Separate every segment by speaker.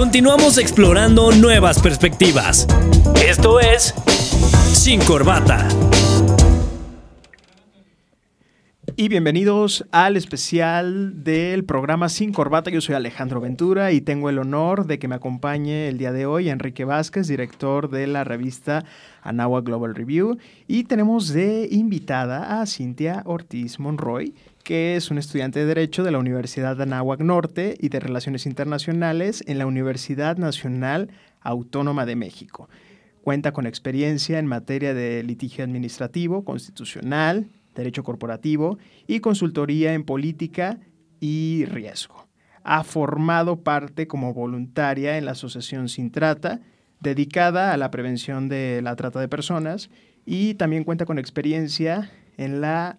Speaker 1: Continuamos explorando nuevas perspectivas. Esto es Sin Corbata.
Speaker 2: Y bienvenidos al especial del programa Sin Corbata. Yo soy Alejandro Ventura y tengo el honor de que me acompañe el día de hoy Enrique Vázquez, director de la revista Anagua Global Review. Y tenemos de invitada a Cintia Ortiz Monroy, que es un estudiante de Derecho de la Universidad de Anáhuac Norte y de Relaciones Internacionales en la Universidad Nacional Autónoma de México. Cuenta con experiencia en materia de litigio administrativo, constitucional, derecho corporativo y consultoría en política y riesgo. Ha formado parte como voluntaria en la Asociación Sin Trata, dedicada a la prevención de la trata de personas y también cuenta con experiencia en la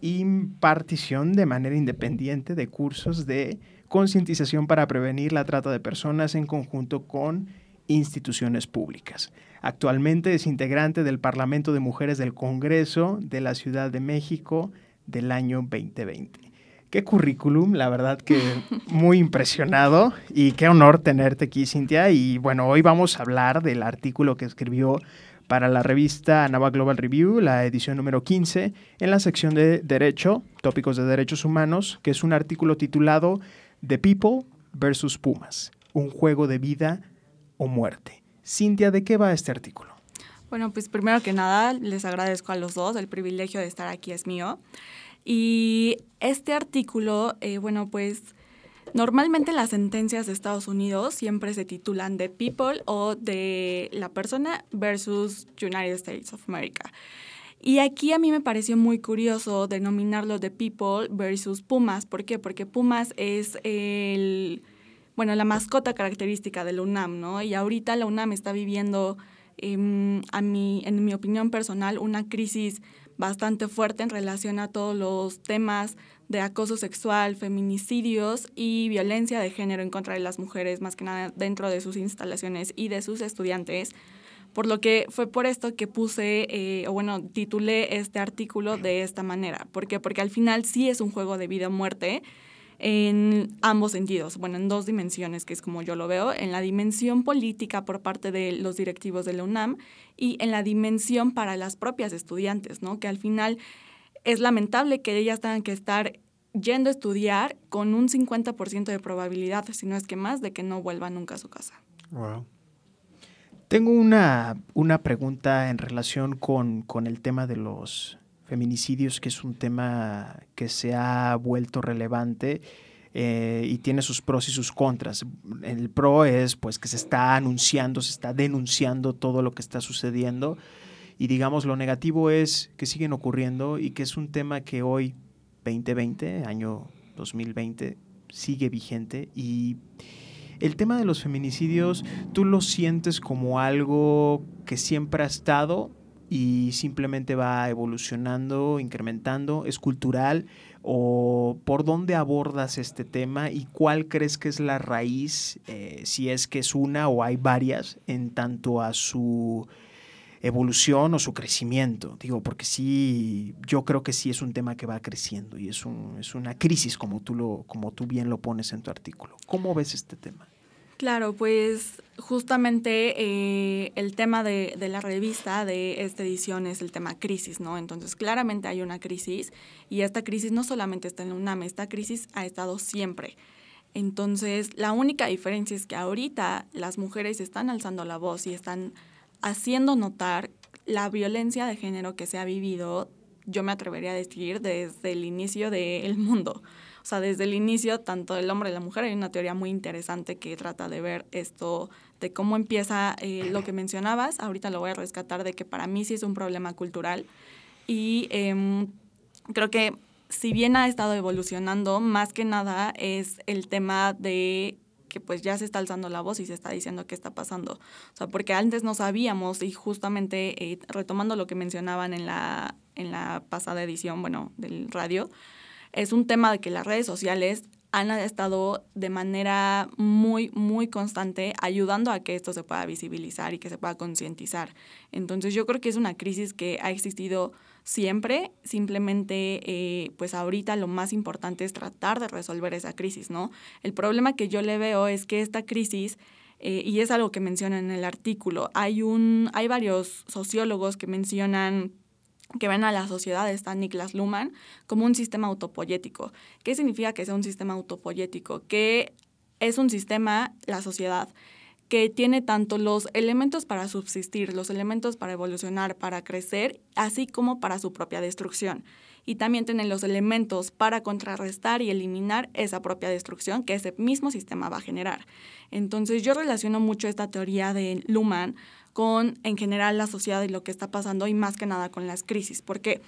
Speaker 2: impartición de manera independiente de cursos de concientización para prevenir la trata de personas en conjunto con instituciones públicas. Actualmente es integrante del Parlamento de Mujeres del Congreso de la Ciudad de México del año 2020. Qué currículum, la verdad que muy impresionado y qué honor tenerte aquí, Cintia. Y bueno, hoy vamos a hablar del artículo que escribió para la revista Nava Global Review, la edición número 15, en la sección de Derecho, Tópicos de Derechos Humanos, que es un artículo titulado The People versus Pumas, un juego de vida o muerte. Cintia, ¿de qué va este artículo?
Speaker 3: Bueno, pues primero que nada, les agradezco a los dos, el privilegio de estar aquí es mío. Y este artículo, eh, bueno, pues Normalmente las sentencias de Estados Unidos siempre se titulan The People o de la persona versus United States of America. Y aquí a mí me pareció muy curioso denominarlo The People versus Pumas. ¿Por qué? Porque Pumas es el, bueno, la mascota característica de la UNAM, ¿no? Y ahorita la UNAM está viviendo, em, a mí, en mi opinión personal, una crisis bastante fuerte en relación a todos los temas de acoso sexual, feminicidios y violencia de género en contra de las mujeres, más que nada dentro de sus instalaciones y de sus estudiantes. Por lo que fue por esto que puse, eh, o bueno, titulé este artículo de esta manera. ¿Por qué? Porque al final sí es un juego de vida o muerte en ambos sentidos, bueno, en dos dimensiones, que es como yo lo veo, en la dimensión política por parte de los directivos de la UNAM y en la dimensión para las propias estudiantes, ¿no? Que al final es lamentable que ellas tengan que estar yendo a estudiar con un 50% de probabilidad, si no es que más, de que no vuelvan nunca a su casa.
Speaker 2: Wow. Tengo una, una pregunta en relación con, con, el tema de los feminicidios, que es un tema que se ha vuelto relevante eh, y tiene sus pros y sus contras. El pro es pues que se está anunciando, se está denunciando todo lo que está sucediendo y digamos, lo negativo es que siguen ocurriendo y que es un tema que hoy, 2020, año 2020, sigue vigente. Y el tema de los feminicidios, ¿tú lo sientes como algo que siempre ha estado y simplemente va evolucionando, incrementando? ¿Es cultural? ¿O por dónde abordas este tema y cuál crees que es la raíz, eh, si es que es una o hay varias, en tanto a su evolución o su crecimiento. Digo, porque sí, yo creo que sí es un tema que va creciendo y es, un, es una crisis, como tú, lo, como tú bien lo pones en tu artículo. ¿Cómo ves este tema?
Speaker 3: Claro, pues justamente eh, el tema de, de, la revista de esta edición es el tema crisis, ¿no? Entonces, claramente hay una crisis y esta crisis no solamente está en la UNAM, esta crisis ha estado siempre. Entonces, la única diferencia es que ahorita las mujeres están alzando la voz y están haciendo notar la violencia de género que se ha vivido, yo me atrevería a decir, desde el inicio del mundo. O sea, desde el inicio, tanto del hombre y la mujer, hay una teoría muy interesante que trata de ver esto, de cómo empieza eh, lo que mencionabas. Ahorita lo voy a rescatar de que para mí sí es un problema cultural. Y em, creo que si bien ha estado evolucionando, más que nada es el tema de que pues ya se está alzando la voz y se está diciendo qué está pasando. O sea, porque antes no sabíamos y justamente eh, retomando lo que mencionaban en la, en la pasada edición, bueno, del radio, es un tema de que las redes sociales han estado de manera muy, muy constante ayudando a que esto se pueda visibilizar y que se pueda concientizar. Entonces yo creo que es una crisis que ha existido siempre, simplemente eh, pues ahorita lo más importante es tratar de resolver esa crisis, ¿no? El problema que yo le veo es que esta crisis eh, y es algo que menciona en el artículo. Hay, un, hay varios sociólogos que mencionan que ven a la sociedad, está Niklas Luhmann, como un sistema autopoyético. ¿Qué significa que sea un sistema autopoyético? Que es un sistema, la sociedad, que tiene tanto los elementos para subsistir, los elementos para evolucionar, para crecer, así como para su propia destrucción. Y también tiene los elementos para contrarrestar y eliminar esa propia destrucción que ese mismo sistema va a generar. Entonces yo relaciono mucho esta teoría de Luhmann con en general la sociedad y lo que está pasando y más que nada con las crisis. ¿Por qué?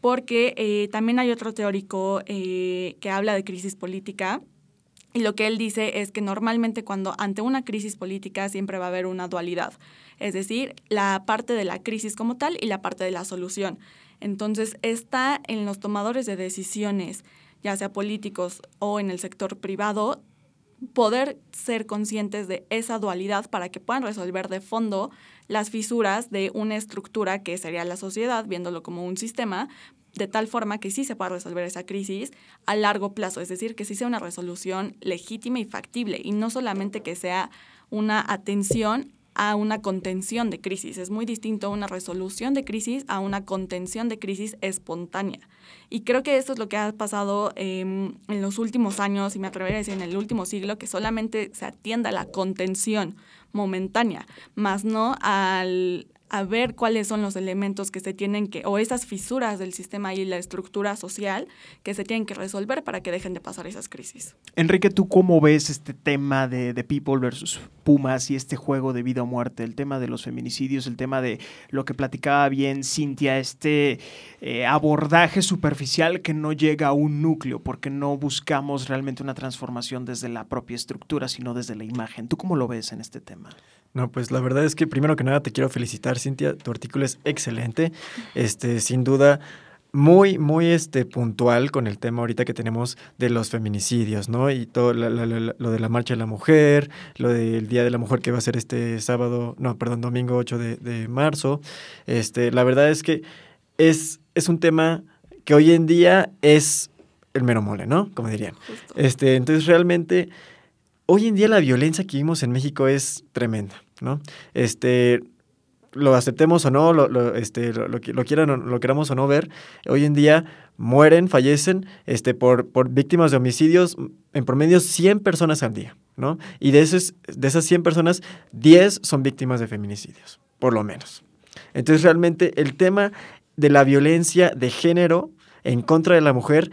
Speaker 3: Porque eh, también hay otro teórico eh, que habla de crisis política, y lo que él dice es que normalmente cuando ante una crisis política siempre va a haber una dualidad, es decir, la parte de la crisis como tal y la parte de la solución. Entonces está en los tomadores de decisiones, ya sea políticos o en el sector privado, poder ser conscientes de esa dualidad para que puedan resolver de fondo las fisuras de una estructura que sería la sociedad, viéndolo como un sistema, de tal forma que sí se pueda resolver esa crisis a largo plazo, es decir, que sí sea una resolución legítima y factible y no solamente que sea una atención a una contención de crisis. Es muy distinto una resolución de crisis a una contención de crisis espontánea. Y creo que esto es lo que ha pasado em, en los últimos años, y me atrevería a decir en el último siglo, que solamente se atienda a la contención momentánea, más no al, a ver cuáles son los elementos que se tienen que, o esas fisuras del sistema y la estructura social que se tienen que resolver para que dejen de pasar esas crisis.
Speaker 2: Enrique, ¿tú cómo ves este tema de, People versus Pumas y este juego de vida o muerte, el tema de los feminicidios, el tema de lo que platicaba bien Cintia, este eh, abordaje superficial que no llega a un núcleo porque no buscamos realmente una transformación desde la propia estructura, sino desde la imagen? ¿Tú cómo lo ves en este tema?
Speaker 4: No, pues la verdad es que primero que nada te quiero felicitar, Cintia. Tu artículo es excelente. Este, sin duda, muy, muy este, puntual con el tema ahorita que tenemos de los feminicidios, ¿no? Y todo lo de la marcha de la mujer, lo del Día de la Mujer que va a ser este sábado, no, perdón, domingo 8 de, marzo. Este, la verdad es que es, es un tema que hoy en día es el mero mole, ¿no? Como dirían. Este, entonces realmente hoy en día la violencia que vimos en México es tremenda, ¿no? Este, lo aceptemos o no, lo, este, lo, quieran lo queramos o no ver, hoy en día mueren, fallecen este, por, por víctimas de homicidios, en promedio 100 personas al día, ¿no? Y de, esos, de esas 100 personas, 10 son víctimas de feminicidios, por lo menos. Entonces realmente el tema de la violencia de género en contra de la mujer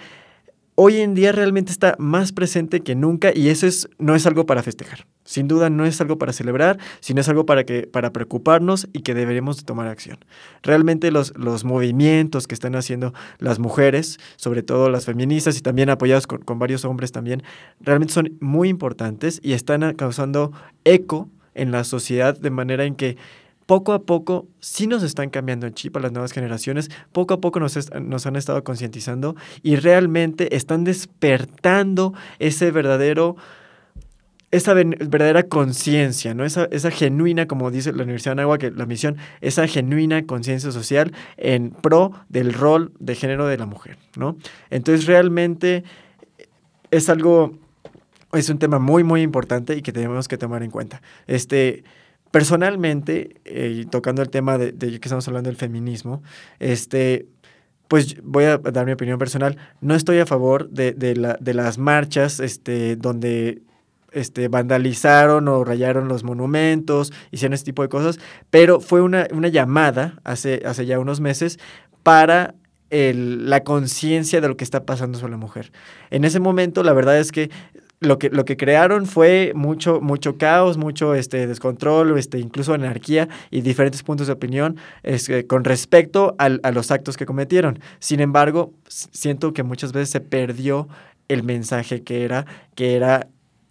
Speaker 4: hoy en día realmente está más presente que nunca y eso es, no es algo para festejar. Sin duda no es algo para celebrar, sino es algo para, que, para preocuparnos y que deberíamos de tomar acción. Realmente los, los movimientos que están haciendo las mujeres, sobre todo las feministas y también apoyados con, con varios hombres también, realmente son muy importantes y están causando eco en la sociedad de manera en que poco a poco sí nos están cambiando el chip a las nuevas generaciones, poco a poco nos, han estado concientizando y realmente están despertando ese verdadero esa verdadera conciencia, ¿no? Esa, esa, genuina, como dice la Universidad de Anáhuac, que la misión, esa genuina conciencia social en pro del rol de género de la mujer, ¿no? Entonces realmente es algo, es un tema muy, muy importante y que tenemos que tomar en cuenta. Este, personalmente, eh, tocando el tema de, que estamos hablando del feminismo, este, pues voy a dar mi opinión personal. No estoy a favor de, de, la, de las marchas este, donde este, vandalizaron o rayaron los monumentos, hicieron ese tipo de cosas, pero fue una, una llamada hace, hace ya unos meses para la conciencia de lo que está pasando sobre la mujer. En ese momento, la verdad es que lo que, lo que crearon fue mucho, mucho caos, mucho este, descontrol, este, incluso anarquía y diferentes puntos de opinión este, con respecto al, a los actos que cometieron. Sin embargo, siento que muchas veces se perdió el mensaje que era, que era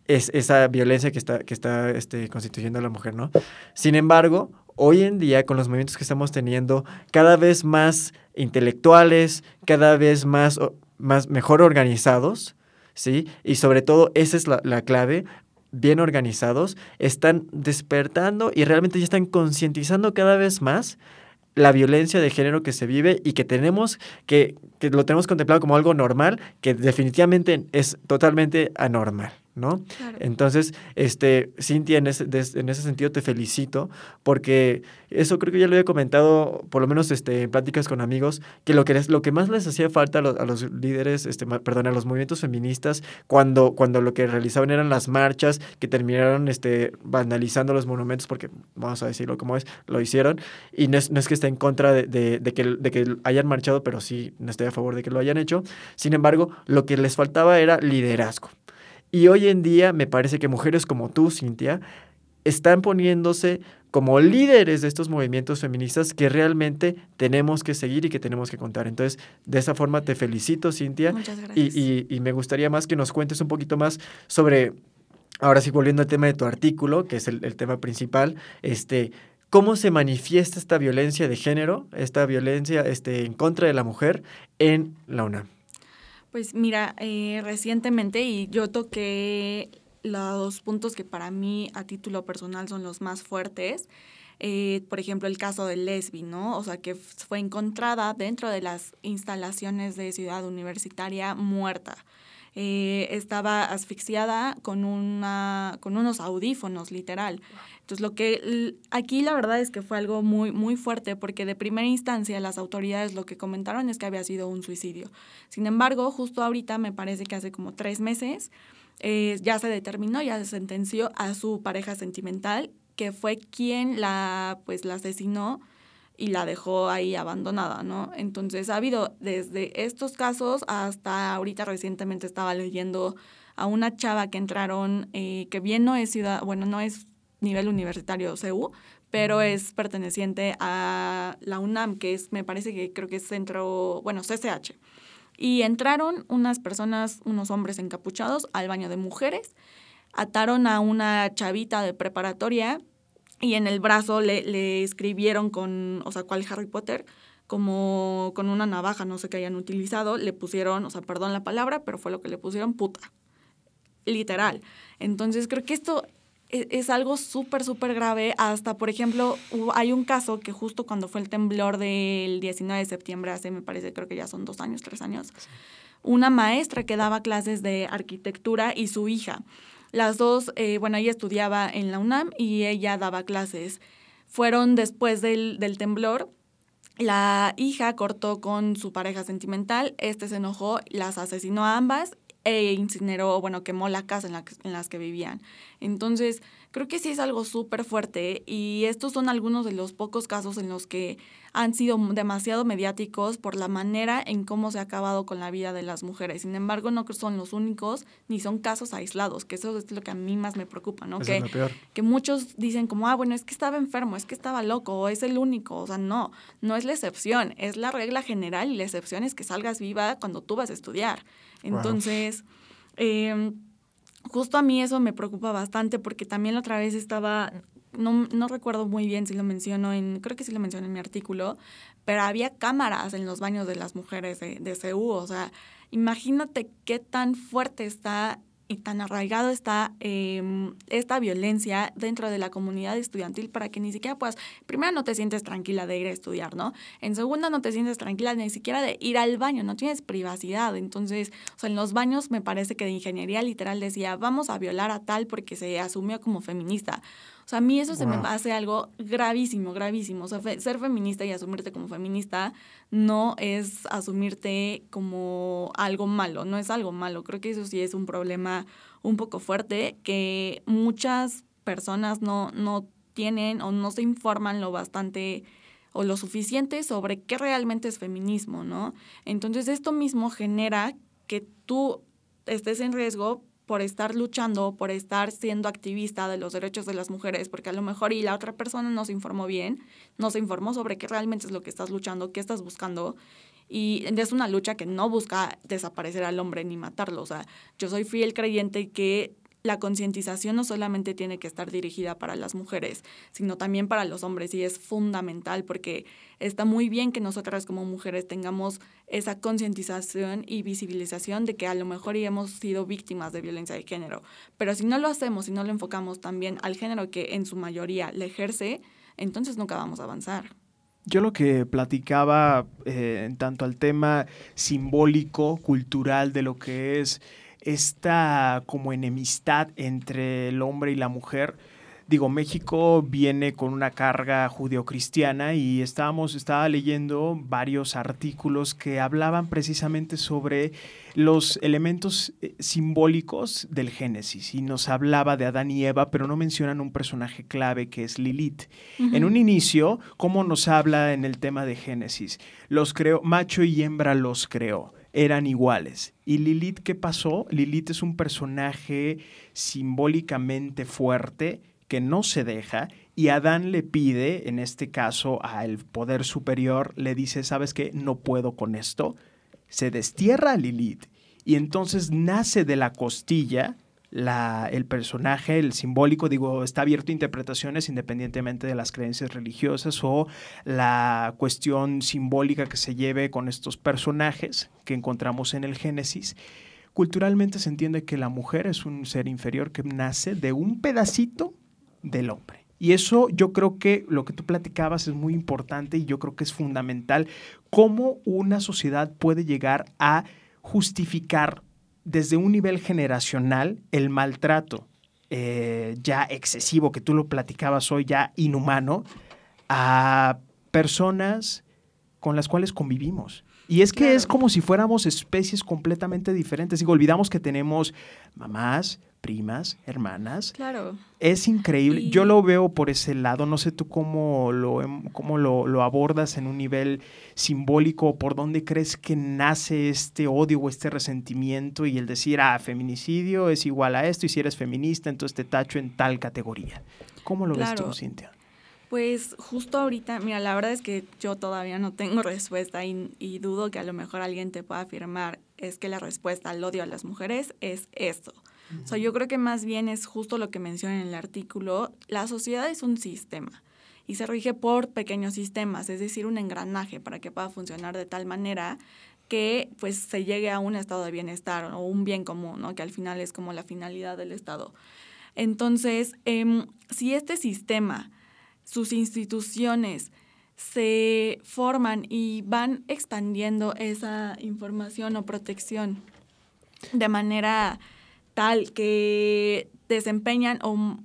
Speaker 4: es, esa violencia que está, que está este, constituyendo a la mujer, ¿no? Sin embargo, hoy en día, con los movimientos que estamos teniendo, cada vez más intelectuales, cada vez más, más mejor organizados, ¿sí? Y sobre todo, esa es la, clave, bien organizados, están despertando y realmente ya están concientizando cada vez más la violencia de género que se vive y que tenemos que, que lo tenemos contemplado como algo normal, que definitivamente es totalmente anormal. ¿No? Entonces, este, Cintia, en ese, en ese sentido te felicito, porque eso creo que ya lo he comentado, por lo menos este, en pláticas con amigos, que lo que, les, lo que más les hacía falta a los, a los líderes, este, perdón, a los movimientos feministas, cuando, cuando lo que realizaban eran las marchas, que terminaron este, vandalizando los monumentos, porque vamos a decirlo como es, lo hicieron, y no es, no es que esté en contra de, de, de, que, de que hayan marchado, pero sí no estoy a favor de que lo hayan hecho. Sin embargo, lo que les faltaba era liderazgo. Y hoy en día me parece que mujeres como tú, Cintia, están poniéndose como líderes de estos movimientos feministas que realmente tenemos que seguir y que tenemos que contar. Entonces, de esa forma te felicito, Cintia.
Speaker 3: Muchas gracias.
Speaker 4: Y, y, y me gustaría más que nos cuentes un poquito más sobre, ahora sí, volviendo al tema de tu artículo, que es el, el tema principal, este, cómo se manifiesta esta violencia de género, esta violencia este, en contra de la mujer en la UNAM.
Speaker 3: Pues mira, eh, recientemente y yo toqué los puntos que para mí a título personal son los más fuertes. Eh, por ejemplo, el caso de Lesbi, ¿no? O sea, que fue encontrada dentro de las instalaciones de Ciudad Universitaria muerta. Eh, estaba asfixiada con, una, con unos audífonos, literal. Entonces, lo que aquí la verdad es que fue algo muy, muy fuerte porque de primera instancia las autoridades lo que comentaron es que había sido un suicidio. Sin embargo, justo ahorita, me parece que hace como tres meses, eh, ya se determinó, ya se sentenció a su pareja sentimental, que fue quien la, pues, la asesinó y la dejó ahí abandonada, ¿no? Entonces ha habido desde estos casos hasta ahorita recientemente estaba leyendo a una chava que entraron, eh, que bien no es ciudad, bueno, no es nivel universitario CEU, pero es perteneciente a la UNAM, que es, me parece que creo que es centro, bueno, CCH. Y entraron unas personas, unos hombres encapuchados al baño de mujeres, ataron a una chavita de preparatoria y en el brazo le, le escribieron con, o sea, cual Harry Potter, como con una navaja, no sé qué hayan utilizado, le pusieron, o sea, perdón la palabra, pero fue lo que le pusieron puta. Literal. Entonces creo que esto es, es algo súper, súper grave. Hasta, por ejemplo, hay un caso que justo cuando fue el temblor del 19 de septiembre, hace, me parece, creo que ya son dos años, tres años, sí. una maestra que daba clases de arquitectura y su hija las dos, eh, bueno, ella estudiaba en la UNAM y ella daba clases. Fueron después del, del temblor. La hija cortó con su pareja sentimental, este se enojó, las asesinó a ambas e incineró, bueno, quemó la casa en, la, en las que vivían. Entonces, creo que sí es algo súper fuerte y estos son algunos de los pocos casos en los que han sido demasiado mediáticos por la manera en cómo se ha acabado con la vida de las mujeres. Sin embargo, no son los únicos ni son casos aislados, que eso es lo que a mí más me preocupa, ¿no?
Speaker 4: Eso
Speaker 3: que,
Speaker 4: es lo peor.
Speaker 3: que muchos dicen como, ah, bueno, es que estaba enfermo, es que estaba loco, o es el único. O sea, no, no es la excepción, es la regla general y la excepción es que salgas viva cuando tú vas a estudiar. Entonces, eh, justo a mí eso me preocupa bastante porque también la otra vez estaba, no, no recuerdo muy bien si lo menciono en, creo que sí lo menciono en mi artículo, pero había cámaras en los baños de las mujeres de, de o sea, imagínate qué tan fuerte está y tan arraigado está eh, esta violencia dentro de la comunidad estudiantil para que ni siquiera puedas, primero no te sientes tranquila de ir a estudiar, ¿no? En segunda no te sientes tranquila ni siquiera de ir al baño, no tienes privacidad. Entonces, o sea, en los baños me parece que de ingeniería literal decía, vamos a violar a tal porque se asumió como feminista. O sea, a mí eso wow. se me hace algo gravísimo, gravísimo. O sea, fe ser feminista y asumirte como feminista no es asumirte como algo malo, no es algo malo. Creo que eso sí es un problema un poco fuerte que muchas personas no, no tienen o no se informan lo bastante o lo suficiente sobre qué realmente es feminismo, ¿no? Entonces esto mismo genera que tú estés en riesgo por estar luchando, por estar siendo activista de los derechos de las mujeres, porque a lo mejor y la otra persona no se informó bien, no se informó sobre qué realmente es lo que estás luchando, qué estás buscando. Y es una lucha que no busca desaparecer al hombre ni matarlo. O sea, yo soy fiel creyente que la concientización no solamente tiene que estar dirigida para las mujeres, sino también para los hombres y es fundamental porque está muy bien que nosotras como mujeres tengamos esa concientización y visibilización de que a lo mejor hemos sido víctimas de violencia de género, pero si no lo hacemos, si no lo enfocamos también al género que en su mayoría le ejerce, entonces nunca vamos a avanzar.
Speaker 2: Yo lo que platicaba eh, en tanto al tema simbólico, cultural de lo que es esta como enemistad entre el hombre y la mujer. Digo, México viene con una carga judeocristiana y estábamos, estaba leyendo varios artículos que hablaban precisamente sobre los elementos eh, simbólicos del Génesis y nos hablaba de Adán y Eva, pero no mencionan un personaje clave que es Lilith. En un inicio, ¿cómo nos habla en el tema de Génesis? Los creó, macho y hembra los creó eran iguales. ¿Y Lilith qué pasó? Lilith es un personaje simbólicamente fuerte que no se deja y Adán le pide, en este caso al poder superior, le dice, ¿sabes qué? No puedo con esto. Se destierra a Lilith y entonces nace de la costilla la, el personaje, el simbólico, digo, está abierto a interpretaciones independientemente de las creencias religiosas o la cuestión simbólica que se lleve con estos personajes que encontramos en el Génesis. Culturalmente se entiende que la mujer es un ser inferior que nace de un pedacito del hombre. Y eso yo creo que lo que tú platicabas es muy importante y yo creo que es fundamental cómo una sociedad puede llegar a justificar desde un nivel generacional el maltrato eh, ya excesivo, que tú lo platicabas hoy, ya inhumano, a personas con las cuales convivimos. Y es que es como si fuéramos especies completamente diferentes. Digo, olvidamos que tenemos mamás, primas, hermanas.
Speaker 3: Claro.
Speaker 2: Es increíble. Yo lo veo por ese lado. No sé tú cómo lo, em, cómo lo, abordas en un nivel simbólico, por dónde crees que nace este odio o este resentimiento y el decir, ah, feminicidio es igual a esto y si eres feminista, entonces te tacho en tal categoría. ¿Cómo lo ves tú, Cintia?
Speaker 3: Pues justo ahorita, mira, la verdad es que yo todavía no tengo respuesta y, y, dudo que a lo mejor alguien te pueda afirmar es que la respuesta al odio a las mujeres es esto. O yo creo que más bien es justo lo que menciona en el artículo. La sociedad es un sistema y se rige por pequeños sistemas, es decir, un engranaje para que pueda funcionar de tal manera que pues se llegue a un estado de bienestar o un bien común, ¿no? que al final es como la finalidad del Estado. Entonces, em, si este sistema, sus instituciones, se forman y van expandiendo esa información o protección de manera tal que desempeñan o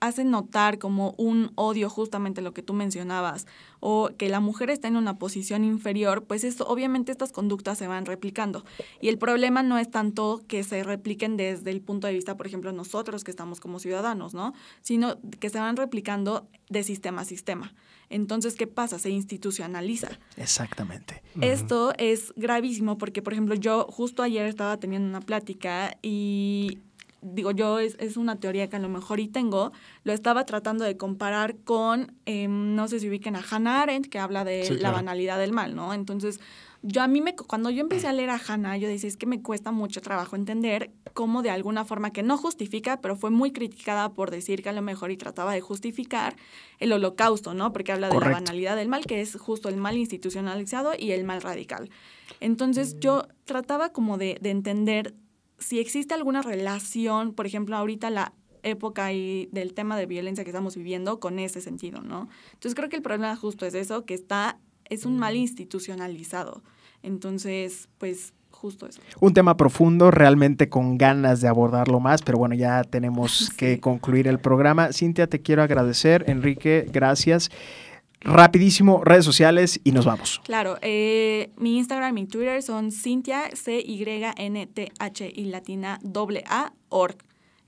Speaker 3: hacen notar como un odio justamente lo que tú mencionabas o que la mujer está en una posición inferior, pues esto, obviamente estas conductas se van replicando. Y el problema no es tanto que se repliquen desde el punto de vista, por ejemplo, nosotros que estamos como ciudadanos, ¿no? Sino que se van replicando de sistema a sistema. Entonces, ¿qué pasa? Se institucionaliza.
Speaker 2: Exactamente.
Speaker 3: Esto es gravísimo porque, por ejemplo, yo justo ayer estaba teniendo una plática y digo yo, es, es, una teoría que a lo mejor y tengo, lo estaba tratando de comparar con, em, no sé si ubiquen a Hannah Arendt, que habla de la banalidad del mal, ¿no? Entonces, yo a mí me, cuando yo empecé a leer a Hannah, yo decía, es que me cuesta mucho trabajo entender cómo de alguna forma que no justifica, pero fue muy criticada por decir que a lo mejor y trataba de justificar el holocausto, ¿no? Porque habla de la banalidad del mal, que es justo el mal institucionalizado y el mal radical. Entonces yo trataba como de, de entender si existe alguna relación, por ejemplo, ahorita la época y del tema de violencia que estamos viviendo con ese sentido, ¿no? Entonces creo que el problema justo es eso, que está es un mal institucionalizado. Entonces, pues justo eso.
Speaker 2: Un tema profundo, realmente con ganas de abordarlo más, pero bueno, ya tenemos que concluir el programa. Cintia, te quiero agradecer. Enrique, gracias. Rapidísimo, redes sociales y nos vamos.
Speaker 3: Claro, eh, mi Instagram y Twitter son Cintia, C-Y-N-T-H y latina A, org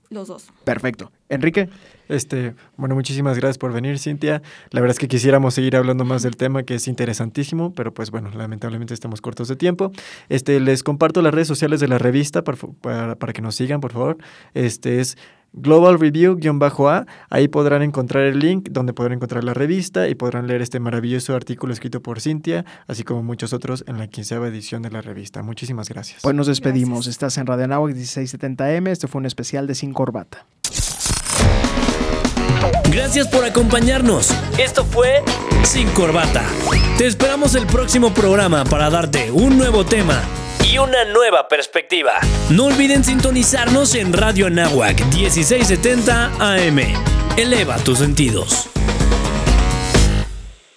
Speaker 3: los dos.
Speaker 2: Perfecto. Enrique.
Speaker 4: Este, bueno, muchísimas gracias por venir, Cintia. La verdad es que quisiéramos seguir hablando más del tema, que es interesantísimo, pero pues bueno, lamentablemente estamos cortos de tiempo. Este, les comparto las redes sociales de la revista para, para, que nos sigan, por favor. Este es Global Review-A. Ahí podrán encontrar el link donde podrán encontrar la revista y podrán leer este maravilloso artículo escrito por Cintia, así como muchos otros en la quinceava edición de la revista. Muchísimas gracias.
Speaker 2: Pues nos despedimos. Estás en Radio Anáhuac 1670M. Este fue un especial de Sin Corbata.
Speaker 1: Gracias por acompañarnos. Esto fue Sin Corbata. Te esperamos el próximo programa para darte un nuevo tema y una nueva perspectiva. No olviden sintonizarnos en Radio Nahuac 1670 AM. Eleva tus sentidos.